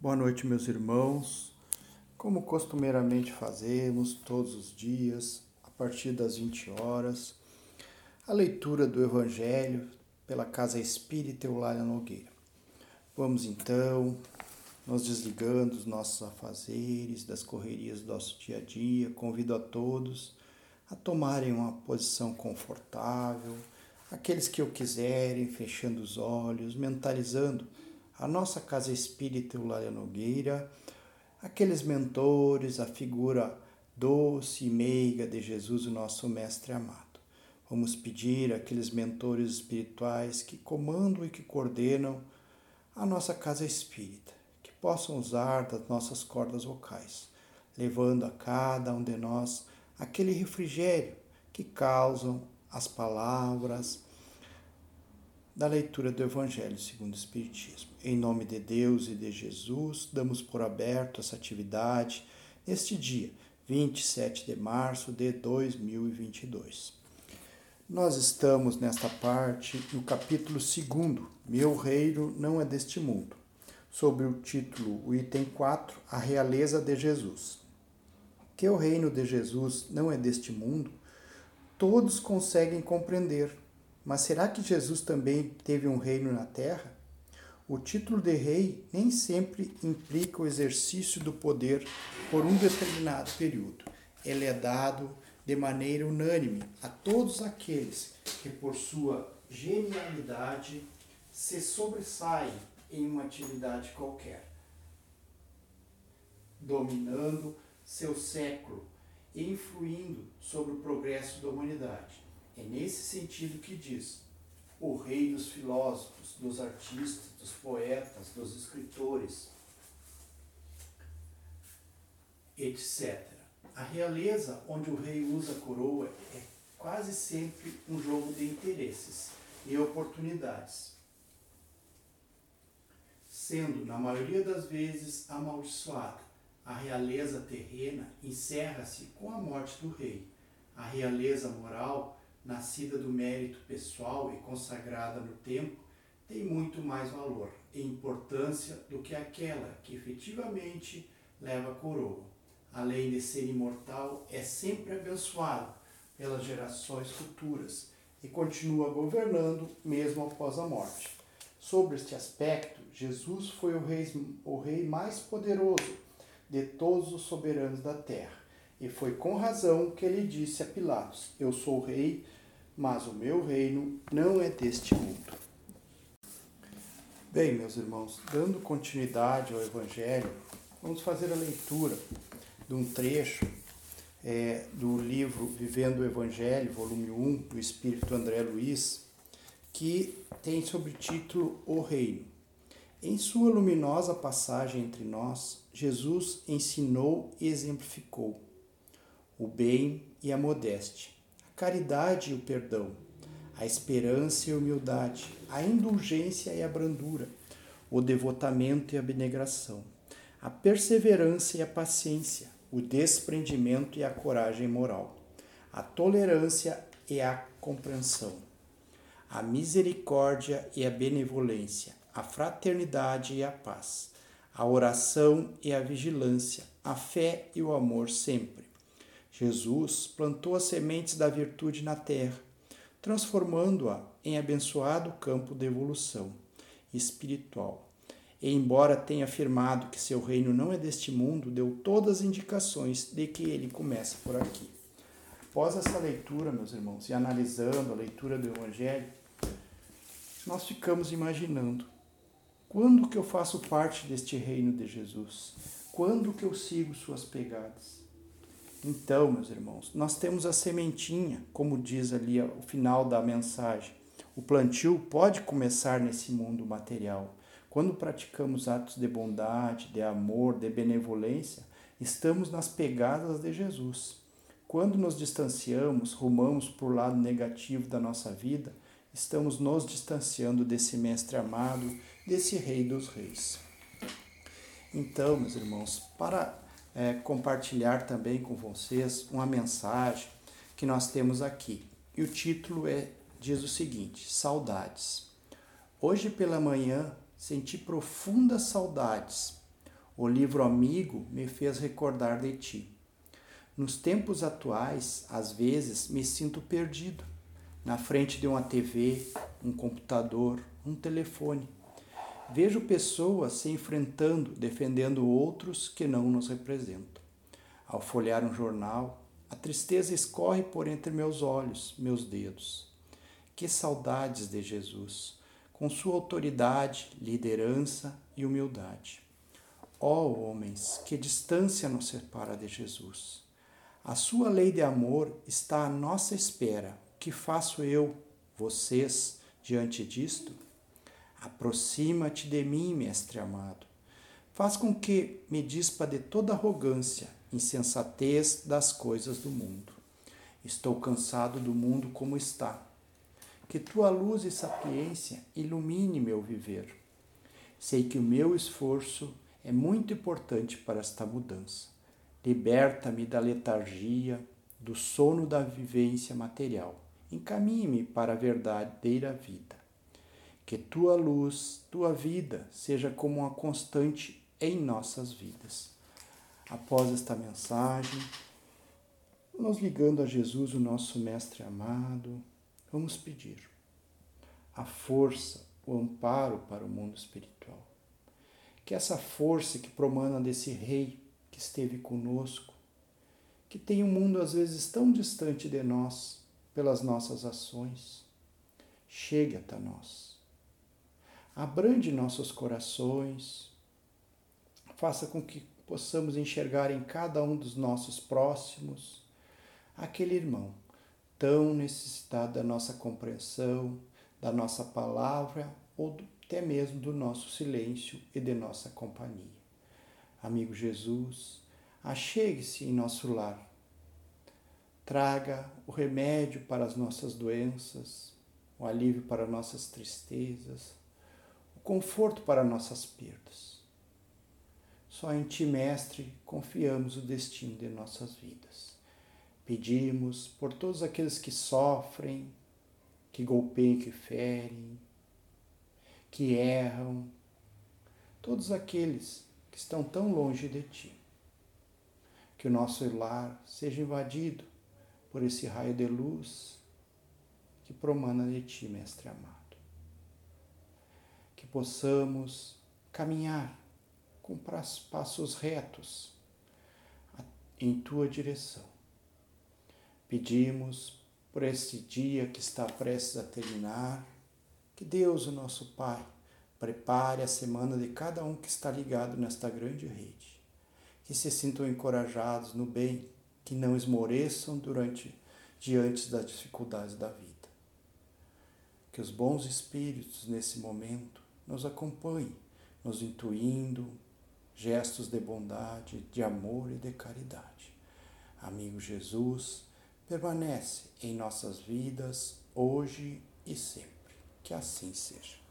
Boa noite, meus irmãos. Como costumeiramente fazemos todos os dias, a partir das 20 horas, a leitura do Evangelho pela Casa Espírita Eulália Nogueira. Vamos então, nos desligando dos nossos afazeres, das correrias do nosso dia a dia, convido a todos a tomarem uma posição confortável, aqueles que o quiserem, fechando os olhos, mentalizando a nossa Casa Espírita Eulália Nogueira, aqueles mentores, a figura doce e meiga de Jesus, o nosso Mestre amado. Vamos pedir àqueles mentores espirituais que comandam e que coordenam a nossa casa espírita, que possam usar das nossas cordas vocais, levando a cada um de nós aquele refrigério que causam as palavras, da leitura do Evangelho segundo o Espiritismo. Em nome de Deus e de Jesus, damos por aberto essa atividade neste dia, 27 de março de 2022. Nós estamos nesta parte no capítulo 2, Meu Reino não é deste mundo, sobre o título, o item 4, A Realeza de Jesus. Que o reino de Jesus não é deste mundo, todos conseguem compreender mas será que Jesus também teve um reino na terra? O título de rei nem sempre implica o exercício do poder por um determinado período. Ele é dado de maneira unânime a todos aqueles que, por sua genialidade, se sobressaem em uma atividade qualquer, dominando seu século e influindo sobre o progresso da humanidade. É nesse sentido que diz: o rei dos filósofos, dos artistas, dos poetas, dos escritores, etc. A realeza, onde o rei usa a coroa, é quase sempre um jogo de interesses e oportunidades, sendo, na maioria das vezes, amaldiçoada. A realeza terrena encerra-se com a morte do rei. A realeza moral nascida do mérito pessoal e consagrada no tempo, tem muito mais valor e importância do que aquela que efetivamente leva a coroa. Além de ser imortal, é sempre abençoado pelas gerações futuras e continua governando mesmo após a morte. Sobre este aspecto, Jesus foi o rei, o rei mais poderoso de todos os soberanos da terra. E foi com razão que ele disse a Pilatos: Eu sou rei mas o meu reino não é deste mundo. Bem, meus irmãos, dando continuidade ao Evangelho, vamos fazer a leitura de um trecho é, do livro Vivendo o Evangelho, volume 1, do Espírito André Luiz, que tem sobre título O Reino. Em sua luminosa passagem entre nós, Jesus ensinou e exemplificou o bem e a modéstia caridade e o perdão, a esperança e a humildade, a indulgência e a brandura, o devotamento e a abnegação, a perseverança e a paciência, o desprendimento e a coragem moral, a tolerância e a compreensão, a misericórdia e a benevolência, a fraternidade e a paz, a oração e a vigilância, a fé e o amor sempre Jesus plantou as sementes da virtude na terra, transformando-a em abençoado campo de evolução espiritual. E, embora tenha afirmado que seu reino não é deste mundo, deu todas as indicações de que ele começa por aqui. Após essa leitura, meus irmãos, e analisando a leitura do Evangelho, nós ficamos imaginando quando que eu faço parte deste reino de Jesus? Quando que eu sigo suas pegadas? Então, meus irmãos, nós temos a sementinha, como diz ali o final da mensagem. O plantio pode começar nesse mundo material. Quando praticamos atos de bondade, de amor, de benevolência, estamos nas pegadas de Jesus. Quando nos distanciamos, rumamos para o lado negativo da nossa vida, estamos nos distanciando desse Mestre amado, desse Rei dos Reis. Então, meus irmãos, para é, compartilhar também com vocês uma mensagem que nós temos aqui. E o título é diz o seguinte: Saudades. Hoje pela manhã senti profundas saudades. O livro amigo me fez recordar de ti. Nos tempos atuais, às vezes me sinto perdido, na frente de uma TV, um computador, um telefone. Vejo pessoas se enfrentando, defendendo outros que não nos representam. Ao folhear um jornal, a tristeza escorre por entre meus olhos, meus dedos. Que saudades de Jesus, com sua autoridade, liderança e humildade. Ó oh, homens, que distância nos separa de Jesus. A sua lei de amor está à nossa espera. O que faço eu, vocês, diante disto? Aproxima-te de mim, mestre amado. Faz com que me dispa de toda arrogância, insensatez das coisas do mundo. Estou cansado do mundo como está. Que tua luz e sapiência ilumine meu viver. Sei que o meu esforço é muito importante para esta mudança. Liberta-me da letargia, do sono da vivência material. Encaminhe-me para a verdadeira vida. Que tua luz, tua vida, seja como uma constante em nossas vidas. Após esta mensagem, nos ligando a Jesus, o nosso Mestre amado, vamos pedir a força, o amparo para o mundo espiritual que essa força que promana desse Rei que esteve conosco, que tem um mundo às vezes tão distante de nós pelas nossas ações, chegue até nós. Abrande nossos corações, faça com que possamos enxergar em cada um dos nossos próximos aquele irmão tão necessitado da nossa compreensão, da nossa palavra ou do até mesmo do nosso silêncio e de nossa companhia. Amigo Jesus, achegue-se em nosso lar. Traga o remédio para as nossas doenças, o alívio para nossas tristezas, conforto para nossas perdas. Só em Ti, Mestre, confiamos o destino de nossas vidas. Pedimos por todos aqueles que sofrem, que golpeiam, que ferem, que erram, todos aqueles que estão tão longe de ti. Que o nosso lar seja invadido por esse raio de luz que promana de ti, Mestre amado. Que possamos caminhar com passos retos em tua direção. Pedimos por este dia que está prestes a terminar que Deus, o nosso Pai, prepare a semana de cada um que está ligado nesta grande rede. Que se sintam encorajados no bem, que não esmoreçam durante diante das dificuldades da vida. Que os bons espíritos nesse momento nos acompanhem, nos intuindo gestos de bondade, de amor e de caridade. Amigo Jesus, permanece em nossas vidas hoje e sempre. Que assim seja.